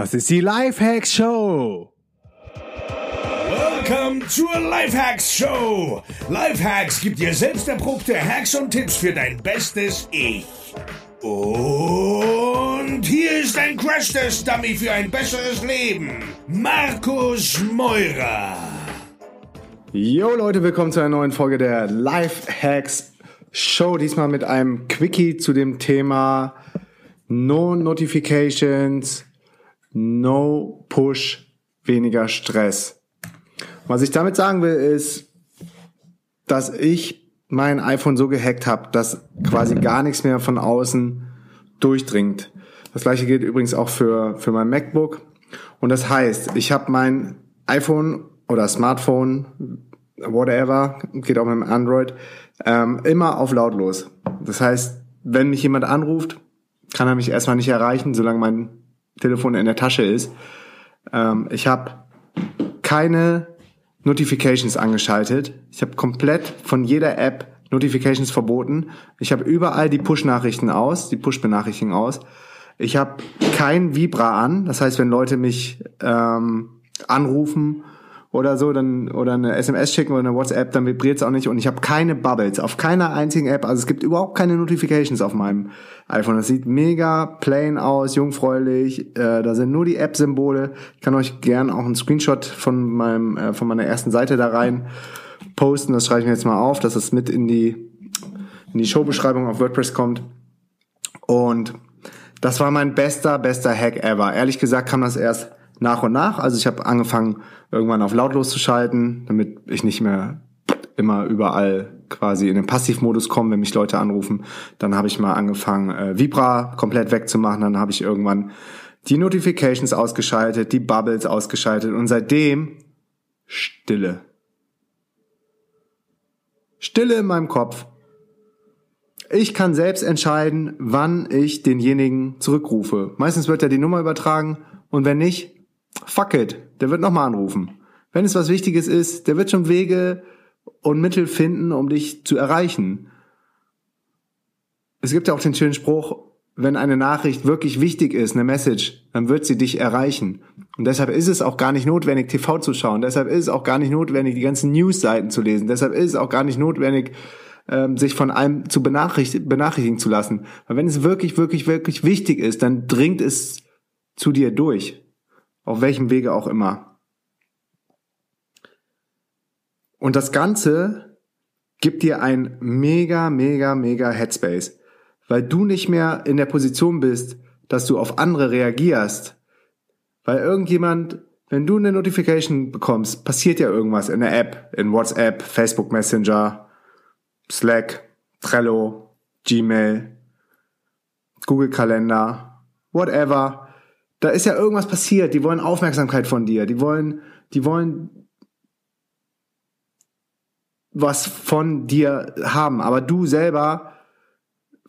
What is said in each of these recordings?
Das ist die Lifehacks Show. Willkommen zur Lifehacks Show. Lifehacks gibt dir selbst erprobte Hacks und Tipps für dein bestes Ich. Und hier ist ein Crash-Test-Dummy für ein besseres Leben. Markus Meurer. Jo Leute, willkommen zu einer neuen Folge der Lifehacks Show. Diesmal mit einem Quickie zu dem Thema No Notifications, No Push, weniger Stress. Was ich damit sagen will, ist, dass ich mein iPhone so gehackt habe, dass quasi gar nichts mehr von außen durchdringt. Das gleiche gilt übrigens auch für, für mein MacBook. Und das heißt, ich habe mein iPhone oder Smartphone, whatever, geht auch mit dem Android, ähm, immer auf lautlos. Das heißt, wenn mich jemand anruft, kann er mich erstmal nicht erreichen, solange mein Telefon in der Tasche ist. Ähm, ich habe keine Notifications angeschaltet. Ich habe komplett von jeder App Notifications verboten. Ich habe überall die Push-Nachrichten aus, die Push-Benachrichtigungen aus. Ich habe kein Vibra an. Das heißt, wenn Leute mich ähm, anrufen oder so, dann oder eine SMS schicken oder eine WhatsApp, dann vibriert es auch nicht und ich habe keine Bubbles auf keiner einzigen App. Also es gibt überhaupt keine Notifications auf meinem iPhone. Das sieht mega plain aus, jungfräulich. Äh, da sind nur die App-Symbole. Ich kann euch gern auch einen Screenshot von meinem äh, von meiner ersten Seite da rein posten. Das schreibe ich mir jetzt mal auf, dass es mit in die in die Showbeschreibung auf WordPress kommt. Und das war mein bester, bester Hack ever. Ehrlich gesagt kam das erst nach und nach. Also ich habe angefangen, irgendwann auf lautlos zu schalten, damit ich nicht mehr immer überall quasi in den Passivmodus komme, wenn mich Leute anrufen. Dann habe ich mal angefangen, äh, Vibra komplett wegzumachen. Dann habe ich irgendwann die Notifications ausgeschaltet, die Bubbles ausgeschaltet und seitdem Stille. Stille in meinem Kopf. Ich kann selbst entscheiden, wann ich denjenigen zurückrufe. Meistens wird ja die Nummer übertragen und wenn nicht, fuck it, der wird nochmal anrufen. Wenn es was Wichtiges ist, der wird schon Wege und Mittel finden, um dich zu erreichen. Es gibt ja auch den schönen Spruch, wenn eine Nachricht wirklich wichtig ist, eine Message, dann wird sie dich erreichen. Und deshalb ist es auch gar nicht notwendig, TV zu schauen. Deshalb ist es auch gar nicht notwendig, die ganzen News-Seiten zu lesen. Deshalb ist es auch gar nicht notwendig, ähm, sich von allem zu benachrichtigen, benachrichtigen zu lassen. Weil wenn es wirklich, wirklich, wirklich wichtig ist, dann dringt es zu dir durch. Auf welchem Wege auch immer. Und das Ganze gibt dir ein mega, mega, mega Headspace. Weil du nicht mehr in der Position bist, dass du auf andere reagierst. Weil irgendjemand, wenn du eine Notification bekommst, passiert ja irgendwas in der App, in WhatsApp, Facebook Messenger, Slack, Trello, Gmail, Google Kalender, whatever da ist ja irgendwas passiert, die wollen Aufmerksamkeit von dir, die wollen, die wollen was von dir haben, aber du selber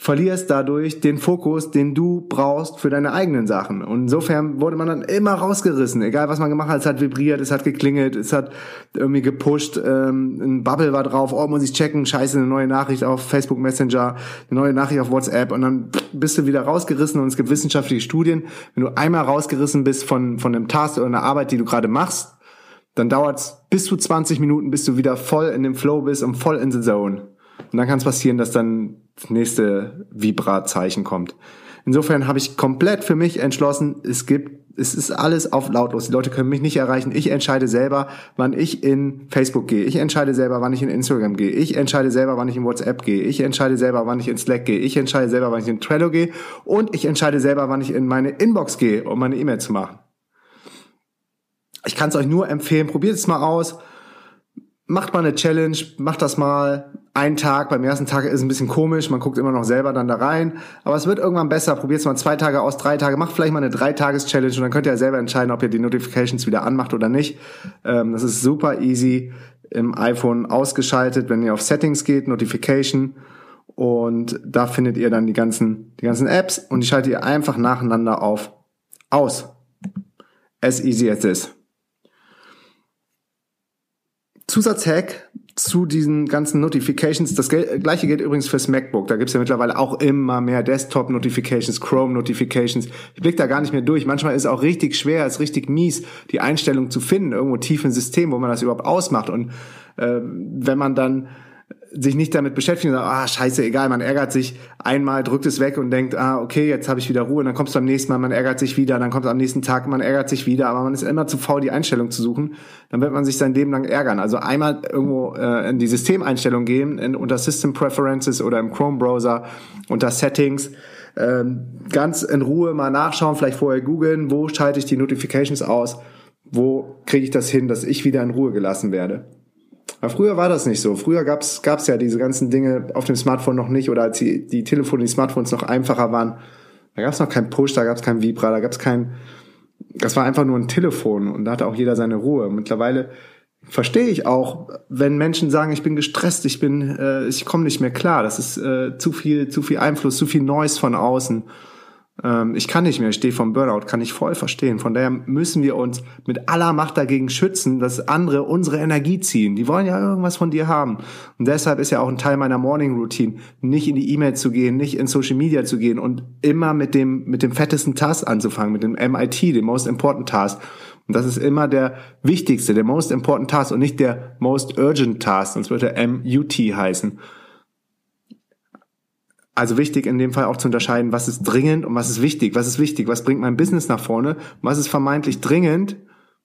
verlierst dadurch den Fokus, den du brauchst für deine eigenen Sachen. Und insofern wurde man dann immer rausgerissen, egal was man gemacht hat, es hat vibriert, es hat geklingelt, es hat irgendwie gepusht, ähm, ein Bubble war drauf, oh, muss ich checken, scheiße, eine neue Nachricht auf Facebook Messenger, eine neue Nachricht auf WhatsApp und dann bist du wieder rausgerissen und es gibt wissenschaftliche Studien, wenn du einmal rausgerissen bist von, von einem Task oder einer Arbeit, die du gerade machst, dann dauert es bis zu 20 Minuten, bis du wieder voll in dem Flow bist und voll in the zone. Und dann kann es passieren, dass dann das nächste Vibra-Zeichen kommt. Insofern habe ich komplett für mich entschlossen, es gibt, es ist alles auf lautlos. Die Leute können mich nicht erreichen. Ich entscheide selber, wann ich in Facebook gehe. Ich entscheide selber, wann ich in Instagram gehe. Ich entscheide selber, wann ich in WhatsApp gehe. Ich entscheide selber, wann ich in Slack gehe. Ich entscheide selber, wann ich in Trello gehe. Und ich entscheide selber, wann ich in meine Inbox gehe, um meine E-Mail zu machen. Ich kann es euch nur empfehlen. Probiert es mal aus macht mal eine Challenge, macht das mal einen Tag. Beim ersten Tag ist es ein bisschen komisch, man guckt immer noch selber dann da rein. Aber es wird irgendwann besser. Probiert es mal zwei Tage aus, drei Tage. Macht vielleicht mal eine Drei-Tages-Challenge und dann könnt ihr ja selber entscheiden, ob ihr die Notifications wieder anmacht oder nicht. Ähm, das ist super easy im iPhone ausgeschaltet, wenn ihr auf Settings geht, Notification. Und da findet ihr dann die ganzen, die ganzen Apps und die schaltet ihr einfach nacheinander auf aus. As easy as this. Zusatzhack zu diesen ganzen Notifications. Das gleiche gilt übrigens fürs MacBook. Da gibt's ja mittlerweile auch immer mehr Desktop-Notifications, Chrome-Notifications. Ich blick da gar nicht mehr durch. Manchmal ist es auch richtig schwer, ist richtig mies, die Einstellung zu finden, irgendwo tief im System, wo man das überhaupt ausmacht. Und äh, wenn man dann sich nicht damit beschäftigen und sagt, ah, scheiße, egal, man ärgert sich einmal, drückt es weg und denkt, ah, okay, jetzt habe ich wieder Ruhe, und dann kommt es beim nächsten Mal, man ärgert sich wieder, dann kommt am nächsten Tag, man ärgert sich wieder, aber man ist immer zu faul, die Einstellung zu suchen, dann wird man sich sein Leben lang ärgern. Also einmal irgendwo äh, in die Systemeinstellung gehen, in, unter System Preferences oder im Chrome-Browser, unter Settings, ähm, ganz in Ruhe mal nachschauen, vielleicht vorher googeln, wo schalte ich die Notifications aus, wo kriege ich das hin, dass ich wieder in Ruhe gelassen werde. Aber früher war das nicht so. Früher gab's gab's ja diese ganzen Dinge auf dem Smartphone noch nicht oder als die, die Telefone, die Smartphones noch einfacher waren. Da gab's noch kein Push, da gab's kein Vibra, da gab's kein. Das war einfach nur ein Telefon und da hatte auch jeder seine Ruhe. Mittlerweile verstehe ich auch, wenn Menschen sagen, ich bin gestresst, ich bin, äh, ich komme nicht mehr klar. Das ist äh, zu viel, zu viel Einfluss, zu viel Noise von außen ähm, ich kann nicht mehr, ich stehe vom Burnout, kann ich voll verstehen. Von daher müssen wir uns mit aller Macht dagegen schützen, dass andere unsere Energie ziehen. Die wollen ja irgendwas von dir haben. Und deshalb ist ja auch ein Teil meiner Morning Routine, nicht in die E-Mail zu gehen, nicht in Social Media zu gehen und immer mit dem, mit dem fettesten Task anzufangen, mit dem MIT, dem Most Important Task. Und das ist immer der wichtigste, der Most Important Task und nicht der Most Urgent Task, sonst würde er MUT heißen. Also wichtig in dem Fall auch zu unterscheiden, was ist dringend und was ist wichtig. Was ist wichtig? Was bringt mein Business nach vorne? Was ist vermeintlich dringend?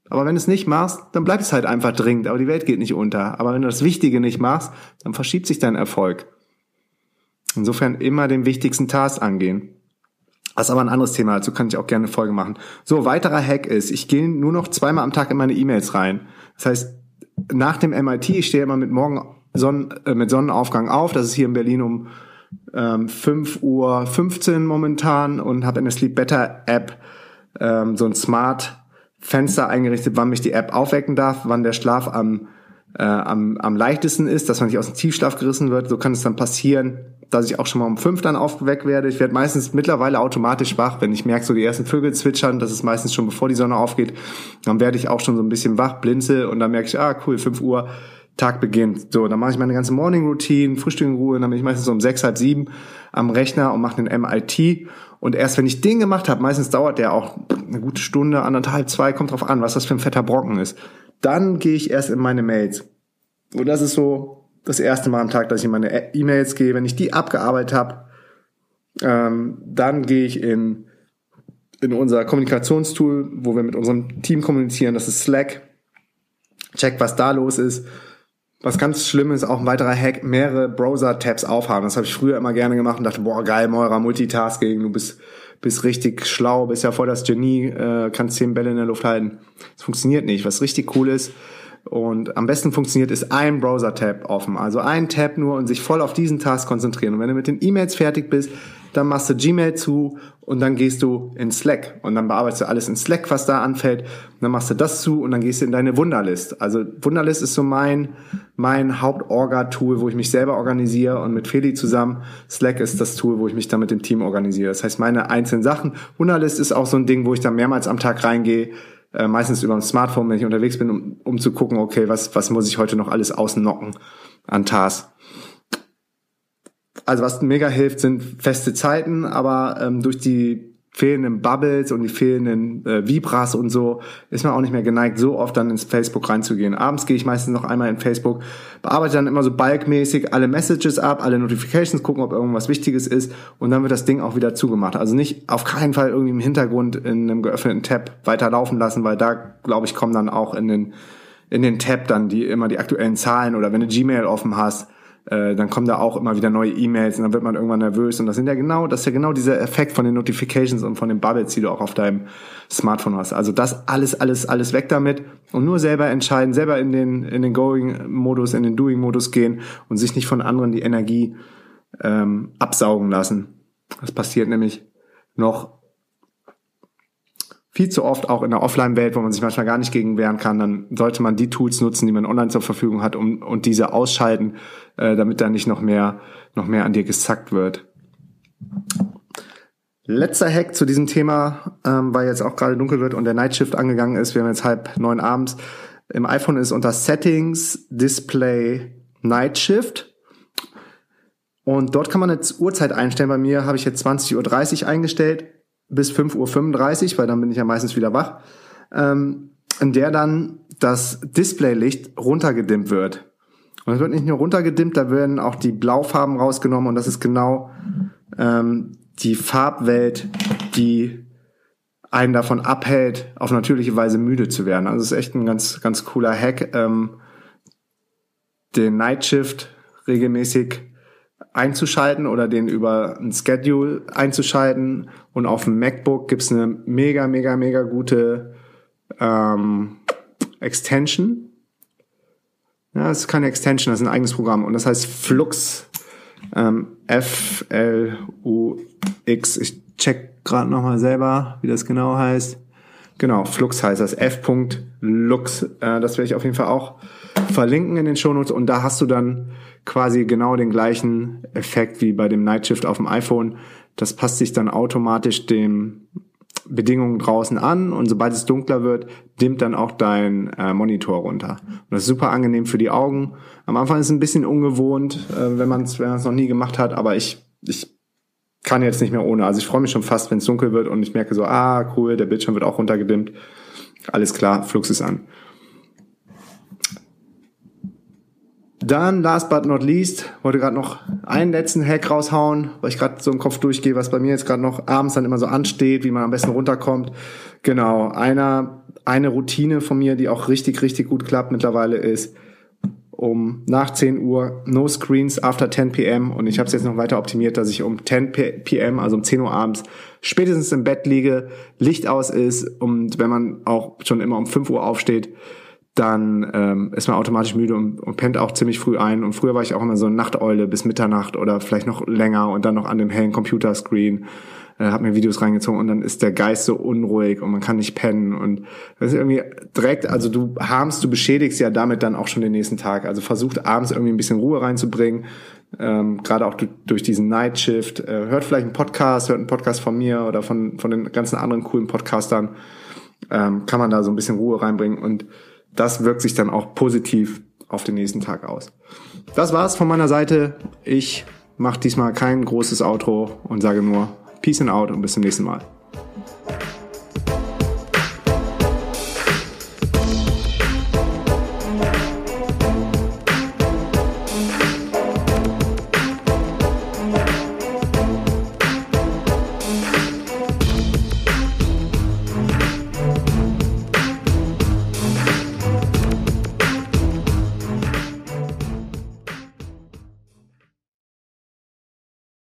Aber wenn du es nicht machst, dann bleibt es halt einfach dringend. Aber die Welt geht nicht unter. Aber wenn du das Wichtige nicht machst, dann verschiebt sich dein Erfolg. Insofern immer den wichtigsten Task angehen. Das ist aber ein anderes Thema, dazu kann ich auch gerne eine Folge machen. So, weiterer Hack ist, ich gehe nur noch zweimal am Tag in meine E-Mails rein. Das heißt, nach dem MIT, ich stehe immer mit morgen Sonnen, äh, mit Sonnenaufgang auf. Das ist hier in Berlin um ähm, 5 Uhr 15 momentan und habe in der Sleep Better App ähm, so ein Smart Fenster eingerichtet, wann mich die App aufwecken darf, wann der Schlaf am, äh, am, am leichtesten ist, dass man nicht aus dem Tiefschlaf gerissen wird. So kann es dann passieren, dass ich auch schon mal um fünf dann aufgeweckt werde. Ich werde meistens mittlerweile automatisch wach, wenn ich merke, so die ersten Vögel zwitschern, das ist meistens schon bevor die Sonne aufgeht, dann werde ich auch schon so ein bisschen wach, blinzel und dann merke ich, ah cool, fünf Uhr, Tag beginnt. So, dann mache ich meine ganze Morning Routine, Frühstück in Ruhe, dann bin ich meistens so um sechs, halb sieben am Rechner und mache den MIT. Und erst wenn ich den gemacht habe, meistens dauert der auch eine gute Stunde, anderthalb, zwei, kommt drauf an, was das für ein fetter Brocken ist. Dann gehe ich erst in meine Mails. Und das ist so das erste Mal am Tag, dass ich in meine E-Mails gehe. Wenn ich die abgearbeitet habe, ähm, dann gehe ich in, in unser Kommunikationstool, wo wir mit unserem Team kommunizieren. Das ist Slack. Check, was da los ist was ganz schlimm ist, auch ein weiterer Hack, mehrere Browser-Tabs aufhaben. Das habe ich früher immer gerne gemacht und dachte, boah, geil, Moira, Multitasking, du bist, bist richtig schlau, bist ja voll das Genie, äh, kannst zehn Bälle in der Luft halten. Das funktioniert nicht. Was richtig cool ist und am besten funktioniert, ist ein Browser-Tab offen. Also ein Tab nur und sich voll auf diesen Task konzentrieren. Und wenn du mit den E-Mails fertig bist, dann machst du Gmail zu und dann gehst du in Slack und dann bearbeitest du alles in Slack, was da anfällt. Und dann machst du das zu und dann gehst du in deine Wunderlist. Also Wunderlist ist so mein, mein Haupt-Orga-Tool, wo ich mich selber organisiere und mit Feli zusammen. Slack ist das Tool, wo ich mich dann mit dem Team organisiere. Das heißt, meine einzelnen Sachen. Wunderlist ist auch so ein Ding, wo ich dann mehrmals am Tag reingehe, äh, meistens über ein Smartphone, wenn ich unterwegs bin, um, um zu gucken, okay, was, was muss ich heute noch alles ausnocken an Tasks. Also was mega hilft, sind feste Zeiten, aber ähm, durch die fehlenden Bubbles und die fehlenden äh, Vibras und so ist man auch nicht mehr geneigt, so oft dann ins Facebook reinzugehen. Abends gehe ich meistens noch einmal in Facebook, bearbeite dann immer so bulkmäßig alle Messages ab, alle Notifications, gucken, ob irgendwas Wichtiges ist und dann wird das Ding auch wieder zugemacht. Also nicht auf keinen Fall irgendwie im Hintergrund in einem geöffneten Tab weiterlaufen lassen, weil da, glaube ich, kommen dann auch in den in den Tab dann die immer die aktuellen Zahlen oder wenn du Gmail offen hast, äh, dann kommen da auch immer wieder neue E-Mails und dann wird man irgendwann nervös und das sind ja genau, das ist ja genau dieser Effekt von den Notifications und von den Bubbles, die du auch auf deinem Smartphone hast. Also das alles, alles, alles weg damit und nur selber entscheiden, selber in den in den Going-Modus, in den Doing-Modus gehen und sich nicht von anderen die Energie ähm, absaugen lassen. Das passiert nämlich noch viel zu oft auch in der Offline-Welt, wo man sich manchmal gar nicht gegen wehren kann, dann sollte man die Tools nutzen, die man online zur Verfügung hat, um und diese ausschalten, äh, damit da nicht noch mehr noch mehr an dir gesackt wird. Letzter Hack zu diesem Thema, ähm, weil jetzt auch gerade dunkel wird und der Nightshift angegangen ist. Wir haben jetzt halb neun abends. Im iPhone ist unter Settings Display Night Shift. Und dort kann man jetzt Uhrzeit einstellen. Bei mir habe ich jetzt 20.30 Uhr eingestellt bis 5.35 Uhr, weil dann bin ich ja meistens wieder wach. Ähm, in der dann das Displaylicht runtergedimmt wird. Und es wird nicht nur runtergedimmt, da werden auch die Blaufarben rausgenommen und das ist genau ähm, die Farbwelt, die einen davon abhält, auf natürliche Weise müde zu werden. Also es ist echt ein ganz, ganz cooler Hack, ähm, den Night Shift regelmäßig einzuschalten oder den über ein Schedule einzuschalten. Und auf dem MacBook gibt's eine mega, mega, mega gute ähm, Extension. Ja, das ist keine Extension, das ist ein eigenes Programm. Und das heißt Flux. Ähm, F-L-U-X. Ich check gerade nochmal selber, wie das genau heißt. Genau, Flux heißt das. F.lux. Äh, das werde ich auf jeden Fall auch verlinken in den Shownotes. Und da hast du dann quasi genau den gleichen Effekt wie bei dem Night Shift auf dem iPhone. Das passt sich dann automatisch dem Bedingungen draußen an und sobald es dunkler wird, dimmt dann auch dein äh, Monitor runter. Und das ist super angenehm für die Augen. Am Anfang ist es ein bisschen ungewohnt, äh, wenn man es noch nie gemacht hat, aber ich, ich kann jetzt nicht mehr ohne. Also ich freue mich schon fast, wenn es dunkel wird und ich merke so, ah, cool, der Bildschirm wird auch runtergedimmt. Alles klar, Flux ist an. Dann, last but not least, wollte gerade noch einen letzten Hack raushauen, weil ich gerade so im Kopf durchgehe, was bei mir jetzt gerade noch abends dann immer so ansteht, wie man am besten runterkommt. Genau, einer, eine Routine von mir, die auch richtig, richtig gut klappt mittlerweile ist, um nach 10 Uhr no screens after 10 p.m. Und ich habe es jetzt noch weiter optimiert, dass ich um 10 p.m., also um 10 Uhr abends, spätestens im Bett liege, Licht aus ist und wenn man auch schon immer um 5 Uhr aufsteht, dann ähm, ist man automatisch müde und, und pennt auch ziemlich früh ein. Und früher war ich auch immer so eine Nachteule bis Mitternacht oder vielleicht noch länger und dann noch an dem hellen Computerscreen, äh, hab mir Videos reingezogen und dann ist der Geist so unruhig und man kann nicht pennen und das ist irgendwie direkt, also du harmst, du beschädigst ja damit dann auch schon den nächsten Tag. Also versucht abends irgendwie ein bisschen Ruhe reinzubringen, ähm, gerade auch durch diesen Night Shift. Äh, hört vielleicht einen Podcast, hört einen Podcast von mir oder von, von den ganzen anderen coolen Podcastern. Ähm, kann man da so ein bisschen Ruhe reinbringen und das wirkt sich dann auch positiv auf den nächsten Tag aus. Das war's von meiner Seite. Ich mache diesmal kein großes Outro und sage nur Peace and out und bis zum nächsten Mal.